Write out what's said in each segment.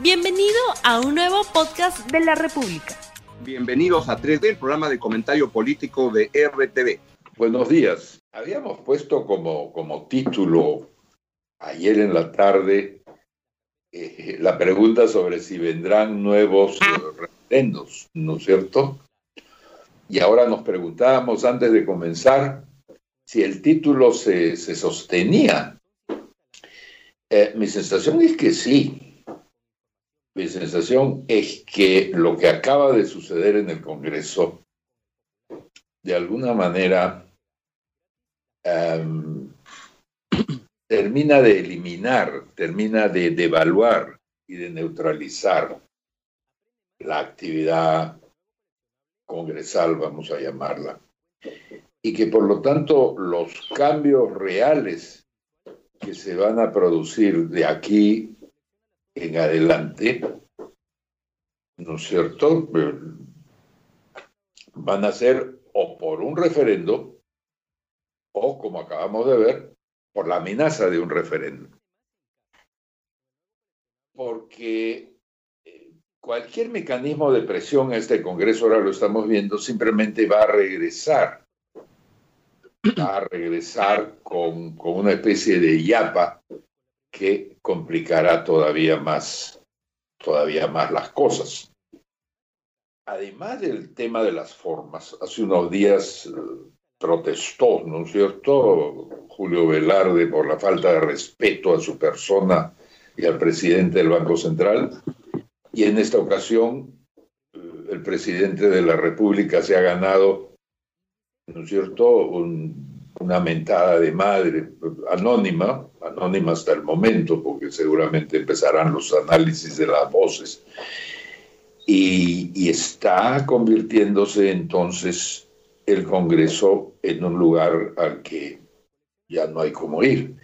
Bienvenido a un nuevo podcast de la República. Bienvenidos a 3D, el programa de comentario político de RTV. Buenos días. Habíamos puesto como, como título ayer en la tarde eh, la pregunta sobre si vendrán nuevos referendos, ¿no es cierto? Y ahora nos preguntábamos antes de comenzar si el título se, se sostenía. Eh, mi sensación es que sí, mi sensación es que lo que acaba de suceder en el Congreso, de alguna manera, em, termina de eliminar, termina de devaluar y de neutralizar la actividad congresal, vamos a llamarla, y que por lo tanto los cambios reales que se van a producir de aquí en adelante, ¿no es cierto? Van a ser o por un referendo o, como acabamos de ver, por la amenaza de un referendo. Porque eh, cualquier mecanismo de presión este Congreso, ahora lo estamos viendo, simplemente va a regresar, va a regresar con, con una especie de yapa que complicará todavía más, todavía más las cosas. Además del tema de las formas, hace unos días eh, protestó, ¿no es cierto?, Julio Velarde por la falta de respeto a su persona y al presidente del Banco Central. Y en esta ocasión, eh, el presidente de la República se ha ganado, ¿no es cierto?, una mentada de madre anónima, anónima hasta el momento, porque seguramente empezarán los análisis de las voces, y, está convirtiéndose entonces el Congreso en un lugar al que ya no hay cómo ir.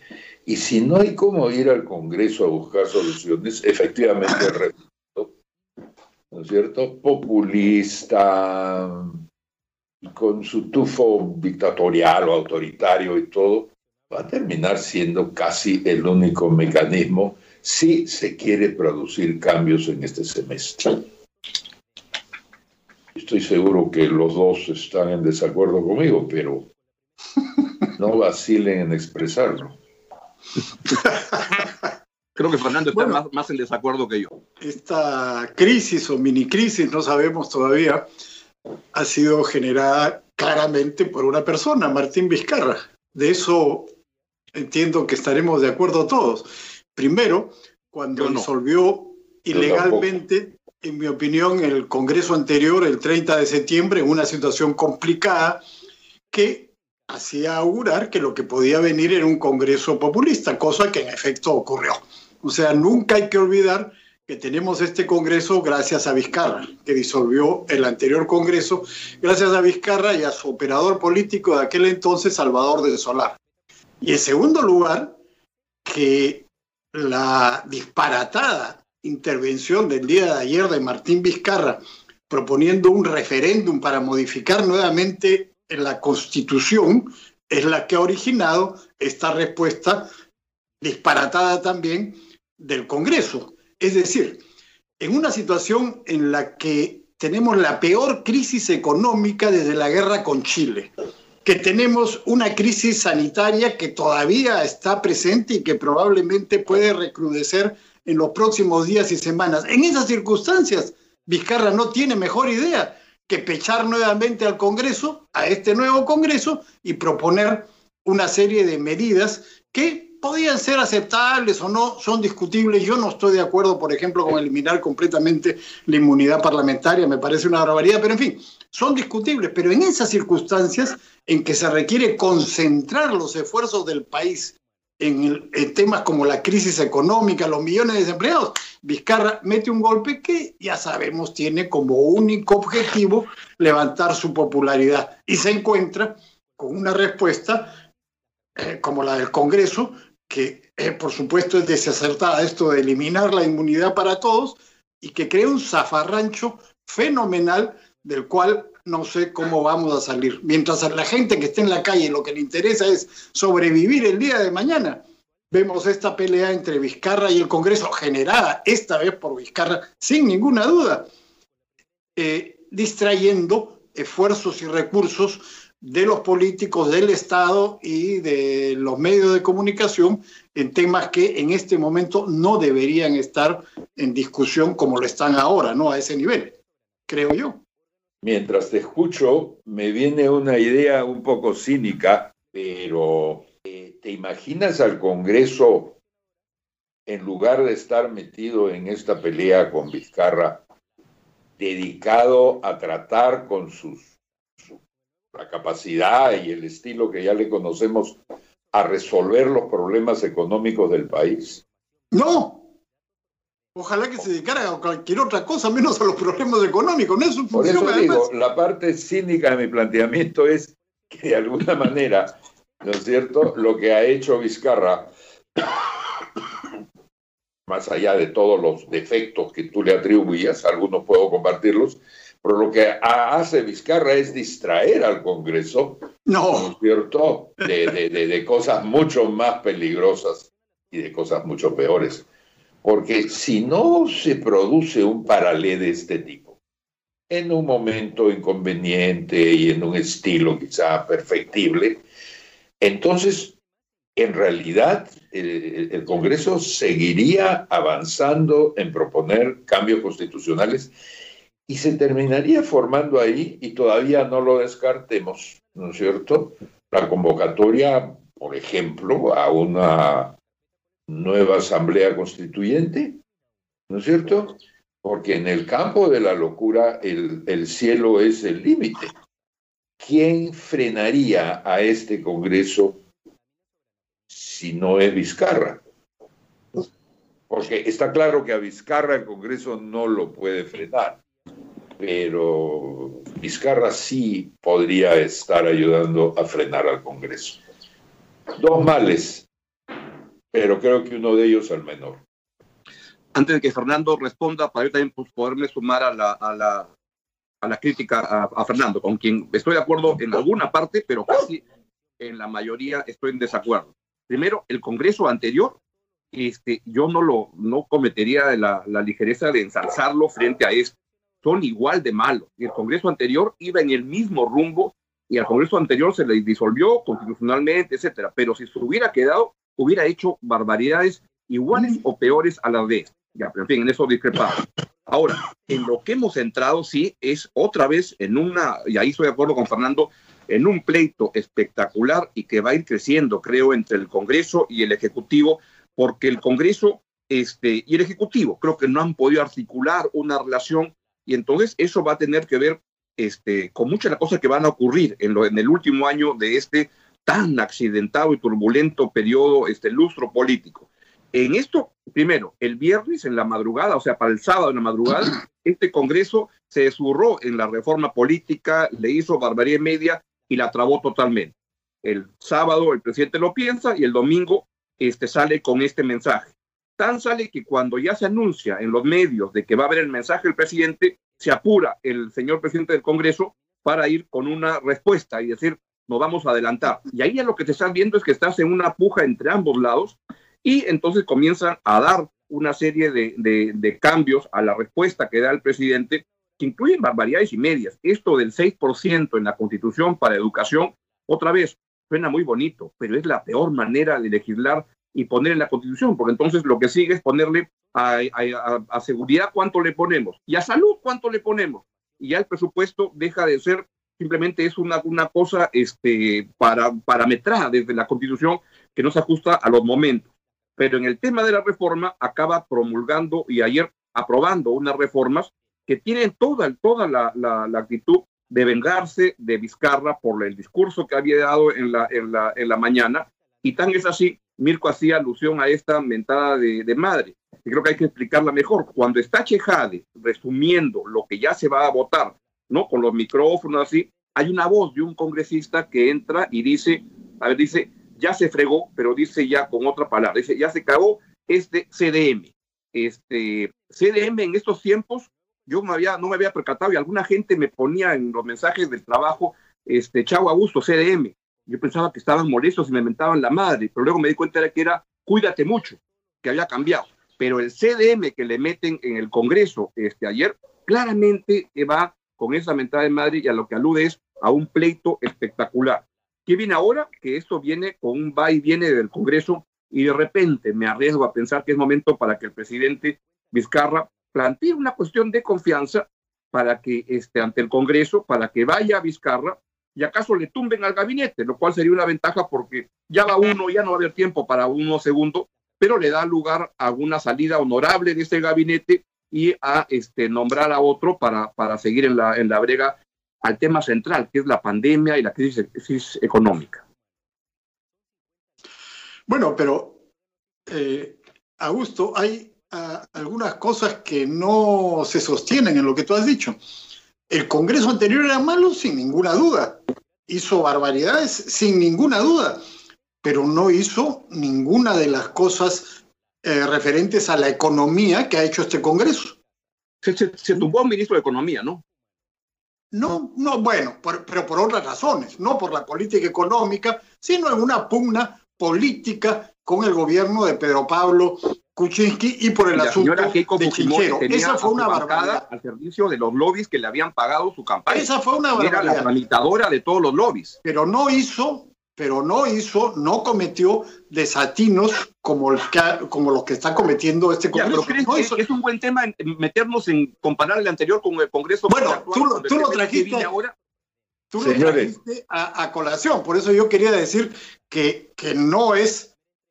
Y si no hay cómo ir al Congreso a buscar soluciones, efectivamente el ¿no es cierto? Populista, con su tufo dictatorial o autoritario y todo, va a terminar siendo casi el único mecanismo si se quiere producir cambios en este semestre. Estoy seguro que los dos están en desacuerdo conmigo, pero no vacilen en expresarlo. Creo que Fernando está más, más, en desacuerdo que yo. Esta crisis o mini crisis, no sabemos todavía, ha sido generada claramente por una persona, Martín Vizcarra. De eso entiendo que estaremos de acuerdo todos. Primero, cuando disolvió ilegalmente, en mi opinión, el Congreso anterior, el 30 de septiembre, en una situación complicada que hacía augurar que lo que podía venir era un Congreso populista, cosa que en efecto ocurrió. O sea, nunca hay que olvidar que tenemos este Congreso gracias a Vizcarra, que disolvió el anterior Congreso, gracias a Vizcarra y a su operador político de aquel entonces, Salvador de Solar. Y en segundo lugar, que la disparatada intervención del día de ayer de Martín Vizcarra proponiendo un referéndum para modificar nuevamente la constitución es la que ha originado esta respuesta disparatada también del Congreso. Es decir, en una situación en la que tenemos la peor crisis económica desde la guerra con Chile, que tenemos una crisis sanitaria que todavía está presente y que probablemente puede recrudecer en los próximos días y semanas. En esas circunstancias, Vizcarra no tiene mejor idea que pechar nuevamente al Congreso, a este nuevo Congreso, y proponer una serie de medidas que podían ser aceptables o no, son discutibles. Yo no estoy de acuerdo, por ejemplo, con eliminar completamente la inmunidad parlamentaria, me parece una barbaridad, pero en fin, son discutibles. Pero en esas circunstancias en que se requiere concentrar los esfuerzos del país en, temas como la crisis económica, los millones de desempleados, Vizcarra mete un golpe que ya sabemos tiene como único objetivo levantar su popularidad y se encuentra con una respuesta eh, como la del Congreso, que eh, por supuesto es desacertada esto de eliminar la inmunidad para todos y que crea un zafarrancho fenomenal del cual no sé cómo vamos a salir. Mientras a la gente que esté en la calle lo que le interesa es sobrevivir el día de mañana, vemos esta pelea entre Vizcarra y el Congreso, generada esta vez por Vizcarra, sin ninguna duda, eh, distrayendo esfuerzos y recursos de los políticos del Estado y de los medios de comunicación en temas que en este momento no deberían estar en discusión como lo están ahora, ¿no? A ese nivel, creo yo. Mientras te escucho, me viene una idea un poco cínica, pero eh, ¿te imaginas al Congreso, en lugar de estar metido en esta pelea con Vizcarra, dedicado a tratar con sus, su, la capacidad y el estilo que ya le conocemos a resolver los problemas económicos del país? No, Ojalá que se dedicara a cualquier otra cosa, menos a los problemas económicos. No es función, Por eso digo, la parte cínica de mi planteamiento es que de alguna manera, ¿no es cierto?, lo que ha hecho Vizcarra, más allá de todos los defectos que tú le atribuías, algunos puedo compartirlos, pero lo que hace Vizcarra es distraer al Congreso, no, ¿no es cierto?, de, de, de, de cosas mucho más peligrosas y de cosas mucho peores. Porque si no se produce un paralelo de este tipo, en un momento inconveniente y en un estilo quizá perfectible, entonces en realidad el, el, Congreso seguiría avanzando en proponer cambios constitucionales y se terminaría formando ahí, y todavía no lo descartemos, ¿no es cierto? La convocatoria, por ejemplo, a una nueva asamblea constituyente, ¿no es cierto? Porque en el campo de la locura el, el cielo es el límite. ¿Quién frenaría a este Congreso si no es Vizcarra? Porque está claro que a Vizcarra el Congreso no lo puede frenar, pero Vizcarra sí podría estar ayudando a frenar al Congreso. Dos males, pero creo que uno de ellos al menor. Antes de que Fernando responda, para yo también pues, poderme sumar a la, a la, a la crítica a, Fernando, con quien estoy de acuerdo en alguna parte, pero casi en la mayoría estoy en desacuerdo. Primero, el Congreso anterior, este, yo no lo no cometería la, la ligereza de ensalzarlo frente a esto. Son igual de malos. Y el Congreso anterior iba en el mismo rumbo y al Congreso anterior se le disolvió constitucionalmente, etcétera. Pero si se hubiera quedado, hubiera hecho barbaridades iguales o peores a las de. Ya, pero en fin, en eso discrepamos. Ahora, en lo que hemos entrado, sí, es otra vez en una, y ahí estoy de acuerdo con Fernando, en un pleito espectacular y que va a ir creciendo, creo, entre el Congreso y el Ejecutivo, porque el Congreso este, y el Ejecutivo creo que no han podido articular una relación y entonces eso va a tener que ver este, con muchas de las cosas que van a ocurrir en, lo, en el último año de este tan accidentado y turbulento periodo, este lustro político. En esto, primero, el viernes en la madrugada, o sea, para el sábado en la madrugada, este Congreso se desurró en la reforma política, le hizo barbarie media y la trabó totalmente. El sábado el presidente lo piensa y el domingo este, sale con este mensaje. Tan sale que cuando ya se anuncia en los medios de que va a haber el mensaje del presidente, se apura el señor presidente del Congreso para ir con una respuesta y decir, nos vamos a adelantar. Y ahí ya lo que te están viendo es que estás en una puja entre ambos lados y entonces comienzan a dar una serie de, de, de cambios a la respuesta que da el presidente que incluyen barbaridades y medias. Esto del 6% en la constitución para educación, otra vez, suena muy bonito, pero es la peor manera de legislar y poner en la constitución, porque entonces lo que sigue es ponerle a, a, a, seguridad cuánto le ponemos y a salud cuánto le ponemos. Y ya el presupuesto deja de ser simplemente es una, una cosa este, para, parametrada desde la Constitución que no se ajusta a los momentos. Pero en el tema de la reforma acaba promulgando y ayer aprobando unas reformas que tienen toda, toda la, la, la actitud de vengarse de Vizcarra por el discurso que había dado en la, en la, en la mañana. Y tan es así, Mirko hacía alusión a esta mentada de, madre. Y creo que hay que explicarla mejor. Cuando está Chejade resumiendo lo que ya se va a votar ¿no? Con los micrófonos así, hay una voz de un congresista que entra y dice, a ver, dice, ya se fregó, pero dice ya con otra palabra, dice, ya se cagó este CDM. Este CDM en estos tiempos, yo me había, no me había percatado y alguna gente me ponía en los mensajes del trabajo, este, Chavo Augusto, CDM. Yo pensaba que estaban molestos y me mentaban la madre, pero luego me di cuenta de que era cuídate mucho, que había cambiado. Pero el CDM que le meten en el Congreso este, ayer, claramente va con esa mentada de Madrid y a lo que alude es a un pleito espectacular. ¿Qué viene ahora? Que esto viene con un va y viene del Congreso y de repente me arriesgo a pensar que es momento para que el presidente Vizcarra plantee una cuestión de confianza para que esté ante el Congreso, para que vaya a Vizcarra y acaso le tumben al gabinete, lo cual sería una ventaja porque ya va uno, ya no va a haber tiempo para uno segundo, pero le da lugar a una salida honorable de ese gabinete y a este, nombrar a otro para, para seguir en la, en la brega al tema central, que es la pandemia y la crisis, económica. Bueno, pero, eh, Augusto, hay ah, algunas cosas que no se sostienen en lo que tú has dicho. El Congreso anterior era malo sin ninguna duda. Hizo barbaridades sin ninguna duda, pero no hizo ninguna de las cosas eh, referentes a la economía que ha hecho este Congreso. Se, tumbó un ministro de Economía, ¿no? No, no, bueno, pero por otras razones, no por la política económica, sino en una pugna política con el gobierno de Pedro Pablo Kuczynski y por el asunto de Chinchero. Esa fue una barbaridad. Al servicio de los lobbies que le habían pagado su campaña. Esa fue una barbaridad. Era la tramitadora de todos los lobbies. Pero no hizo, pero no hizo, no cometió desatinos como, el como los que está cometiendo este Congreso. ¿crees que es un buen tema meternos en comparar el anterior con el Congreso? Bueno, tú, lo trajiste ahora. Tú lo trajiste a, a, colación, por eso yo quería decir que, que no es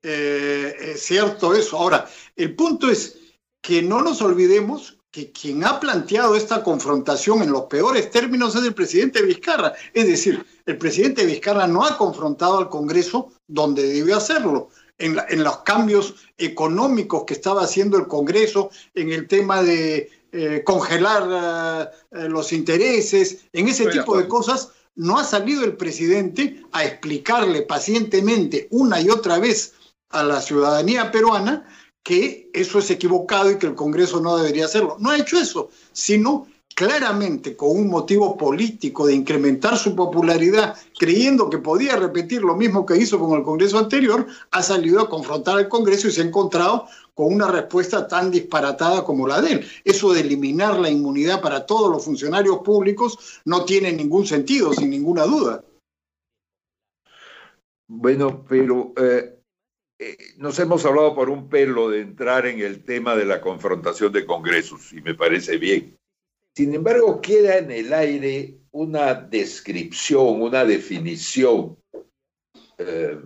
eh, es cierto eso. Ahora, el punto es que no nos olvidemos que quien ha planteado esta confrontación en los peores términos es el presidente Vizcarra. Es decir, el presidente Vizcarra no ha confrontado al Congreso donde debió hacerlo. En, los cambios económicos que estaba haciendo el Congreso, en el tema de eh, congelar eh, los intereses, en ese tipo de cosas, no ha salido el presidente a explicarle pacientemente una y otra vez a la ciudadanía peruana que eso es equivocado y que el Congreso no debería hacerlo. No ha hecho eso, sino claramente con un motivo político de incrementar su popularidad, creyendo que podía repetir lo mismo que hizo con el Congreso anterior, ha salido a confrontar al Congreso y se ha encontrado con una respuesta tan disparatada como la de él. Eso de eliminar la inmunidad para todos los funcionarios públicos no tiene ningún sentido, sin ninguna duda. Bueno, pero eh, eh, nos hemos hablado por un pelo de entrar en el tema de la confrontación de congresos y me parece bien. Sin embargo, queda en el aire una descripción, una definición eh,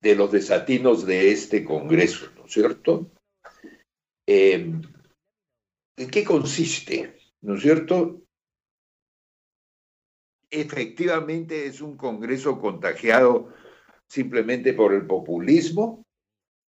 de los desatinos de este Congreso, ¿no es cierto? Eh, ¿En qué consiste? ¿No es cierto? Efectivamente es un Congreso contagiado simplemente por el populismo,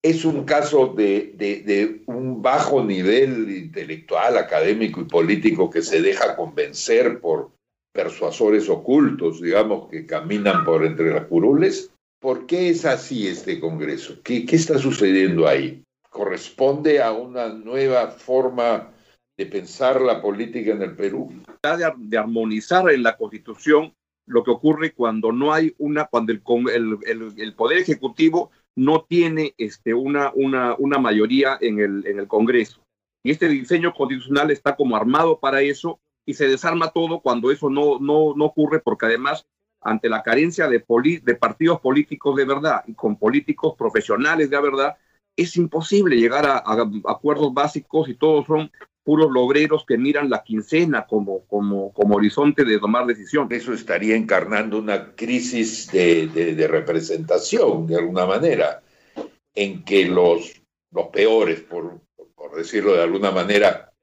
es un caso de, un bajo nivel intelectual, académico y político que se deja convencer por persuasores ocultos, digamos, que caminan por entre las curules. ¿Por qué es así este Congreso? ¿Qué, está sucediendo ahí? ¿Corresponde a una nueva forma de pensar la política en el Perú? De, de armonizar en la Constitución lo que ocurre cuando no hay una, cuando el Poder Ejecutivo no tiene este, una, una, una mayoría en el, en el Congreso. Y este diseño constitucional está como armado para eso y se desarma todo cuando eso no, no, no ocurre, porque además, ante la carencia de, de partidos políticos de verdad y con políticos profesionales de verdad, es imposible llegar a, acuerdos básicos y todos son puros logreros que miran la quincena como, como, como horizonte de tomar decisiones. Eso estaría encarnando una crisis de, de, representación, de alguna manera, en que los, los peores, por, por decirlo de alguna manera,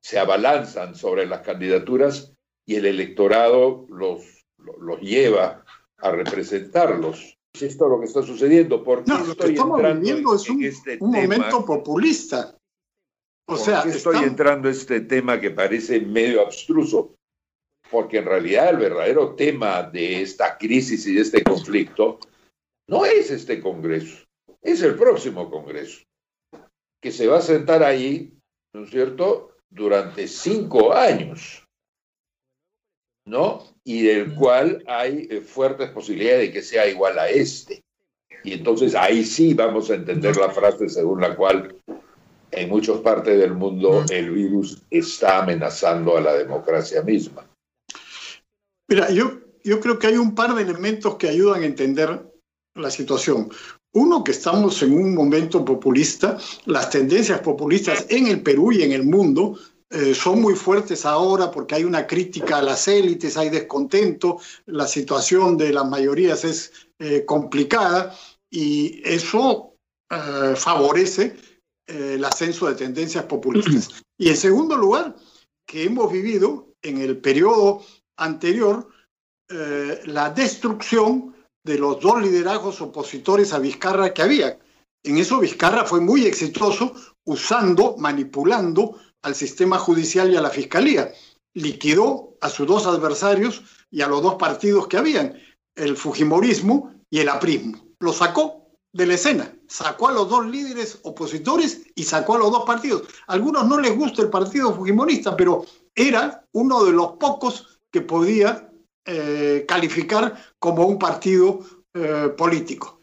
se abalanzan sobre las candidaturas y el electorado los, los lleva a representarlos. Es esto lo que está sucediendo. porque no, lo que estamos viviendo es un, este un momento populista. O sea, estoy entrando a este tema que parece medio abstruso? Porque en realidad el verdadero tema de esta crisis y de este conflicto no es este Congreso, es el próximo Congreso, que se va a sentar ahí, ¿no es cierto?, durante cinco años, ¿no? Y del cual hay eh, fuertes posibilidades de que sea igual a este. Y entonces ahí sí vamos a entender la frase según la cual en muchas partes del mundo el virus está amenazando a la democracia misma. Mira, yo, yo creo que hay un par de elementos que ayudan a entender la situación. Uno, que estamos en un momento populista, las tendencias populistas en el Perú y en el mundo eh, son muy fuertes ahora porque hay una crítica a las élites, hay descontento, la situación de las mayorías es eh, complicada y eso eh, favorece el ascenso de tendencias populistas. Y en segundo lugar, que hemos vivido en el periodo anterior la destrucción de los dos liderazgos opositores a Vizcarra que había. En eso Vizcarra fue muy exitoso usando, manipulando al sistema judicial y a la fiscalía. Liquidó a sus dos adversarios y a los dos partidos que habían, el Fujimorismo y el aprismo. Lo sacó de la escena, sacó a los dos líderes opositores y sacó a los dos partidos. A algunos no les gusta el partido fujimorista, pero era uno de los pocos que podía eh, calificar como un partido eh, político,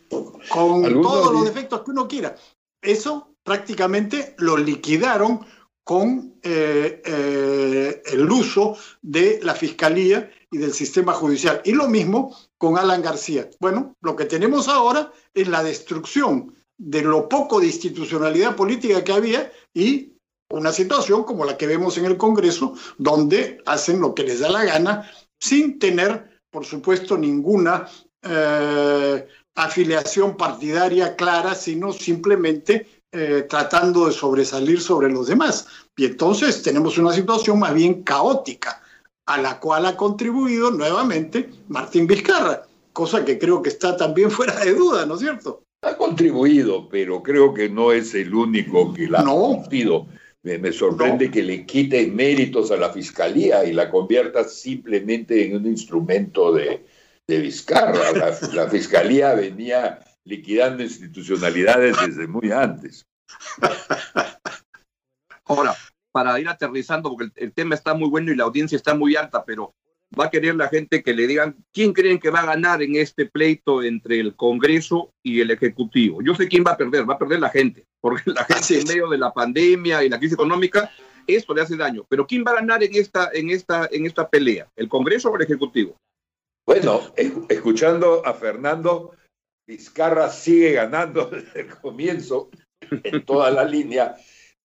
con todos los defectos que uno quiera. Eso prácticamente lo liquidaron con eh, el uso de la fiscalía y del sistema judicial. Y lo mismo con Alan García. Bueno, lo que tenemos ahora es la destrucción de lo poco de institucionalidad política que había y una situación como la que vemos en el Congreso, donde hacen lo que les da la gana sin tener, por supuesto, ninguna eh, afiliación partidaria clara, sino simplemente eh, tratando de sobresalir sobre los demás. Y entonces tenemos una situación más bien caótica, a la cual ha contribuido nuevamente Martín Vizcarra, cosa que creo que está también fuera de duda, ¿no es cierto? Ha contribuido, pero creo que no es el único que la ha conocido. Me, sorprende que le quite méritos a la fiscalía y la convierta simplemente en un instrumento de, de Vizcarra. La, fiscalía venía liquidando institucionalidades desde muy antes. Ahora, para ir aterrizando, porque el, tema está muy bueno y la audiencia está muy alta, pero va a querer la gente que le digan quién creen que va a ganar en este pleito entre el Congreso y el Ejecutivo. Yo sé quién va a perder, va a perder la gente, porque la gente en medio de la pandemia y la crisis económica, esto le hace daño. Pero ¿quién va a ganar en esta, en esta, en esta pelea? ¿El Congreso o el Ejecutivo? Bueno, escuchando a Fernando, Vizcarra sigue ganando desde el comienzo en toda la línea.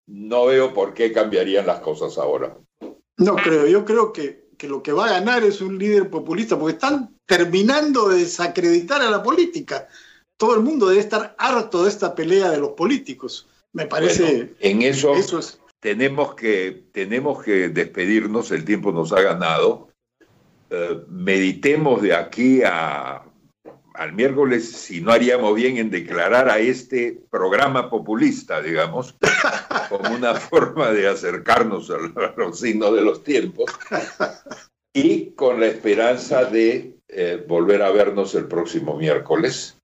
No veo por qué cambiarían las cosas ahora. No creo, yo creo que que lo que va a ganar es un líder populista, porque están terminando de desacreditar a la política. Todo el mundo debe estar harto de esta pelea de los políticos. Me parece. en eso, tenemos, que, tenemos que despedirnos, el tiempo nos ha ganado. Eh, meditemos de aquí a, al miércoles si no haríamos bien en declarar a este programa populista, digamos, como una forma de acercarnos a los signos de los tiempos y con la esperanza de eh, volver a vernos el próximo miércoles.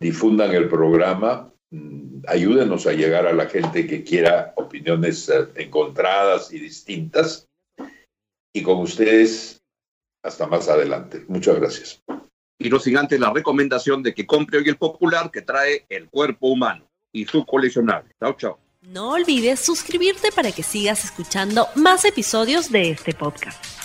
Difundan el programa, mm, ayúdenos a llegar a la gente que quiera opiniones eh, encontradas y distintas. Y con ustedes, hasta más adelante. Muchas gracias y no sin antes la recomendación de que compre hoy el popular que trae el cuerpo humano y su coleccionable. Chao, chao. No olvides suscribirte para que sigas escuchando más episodios de este podcast.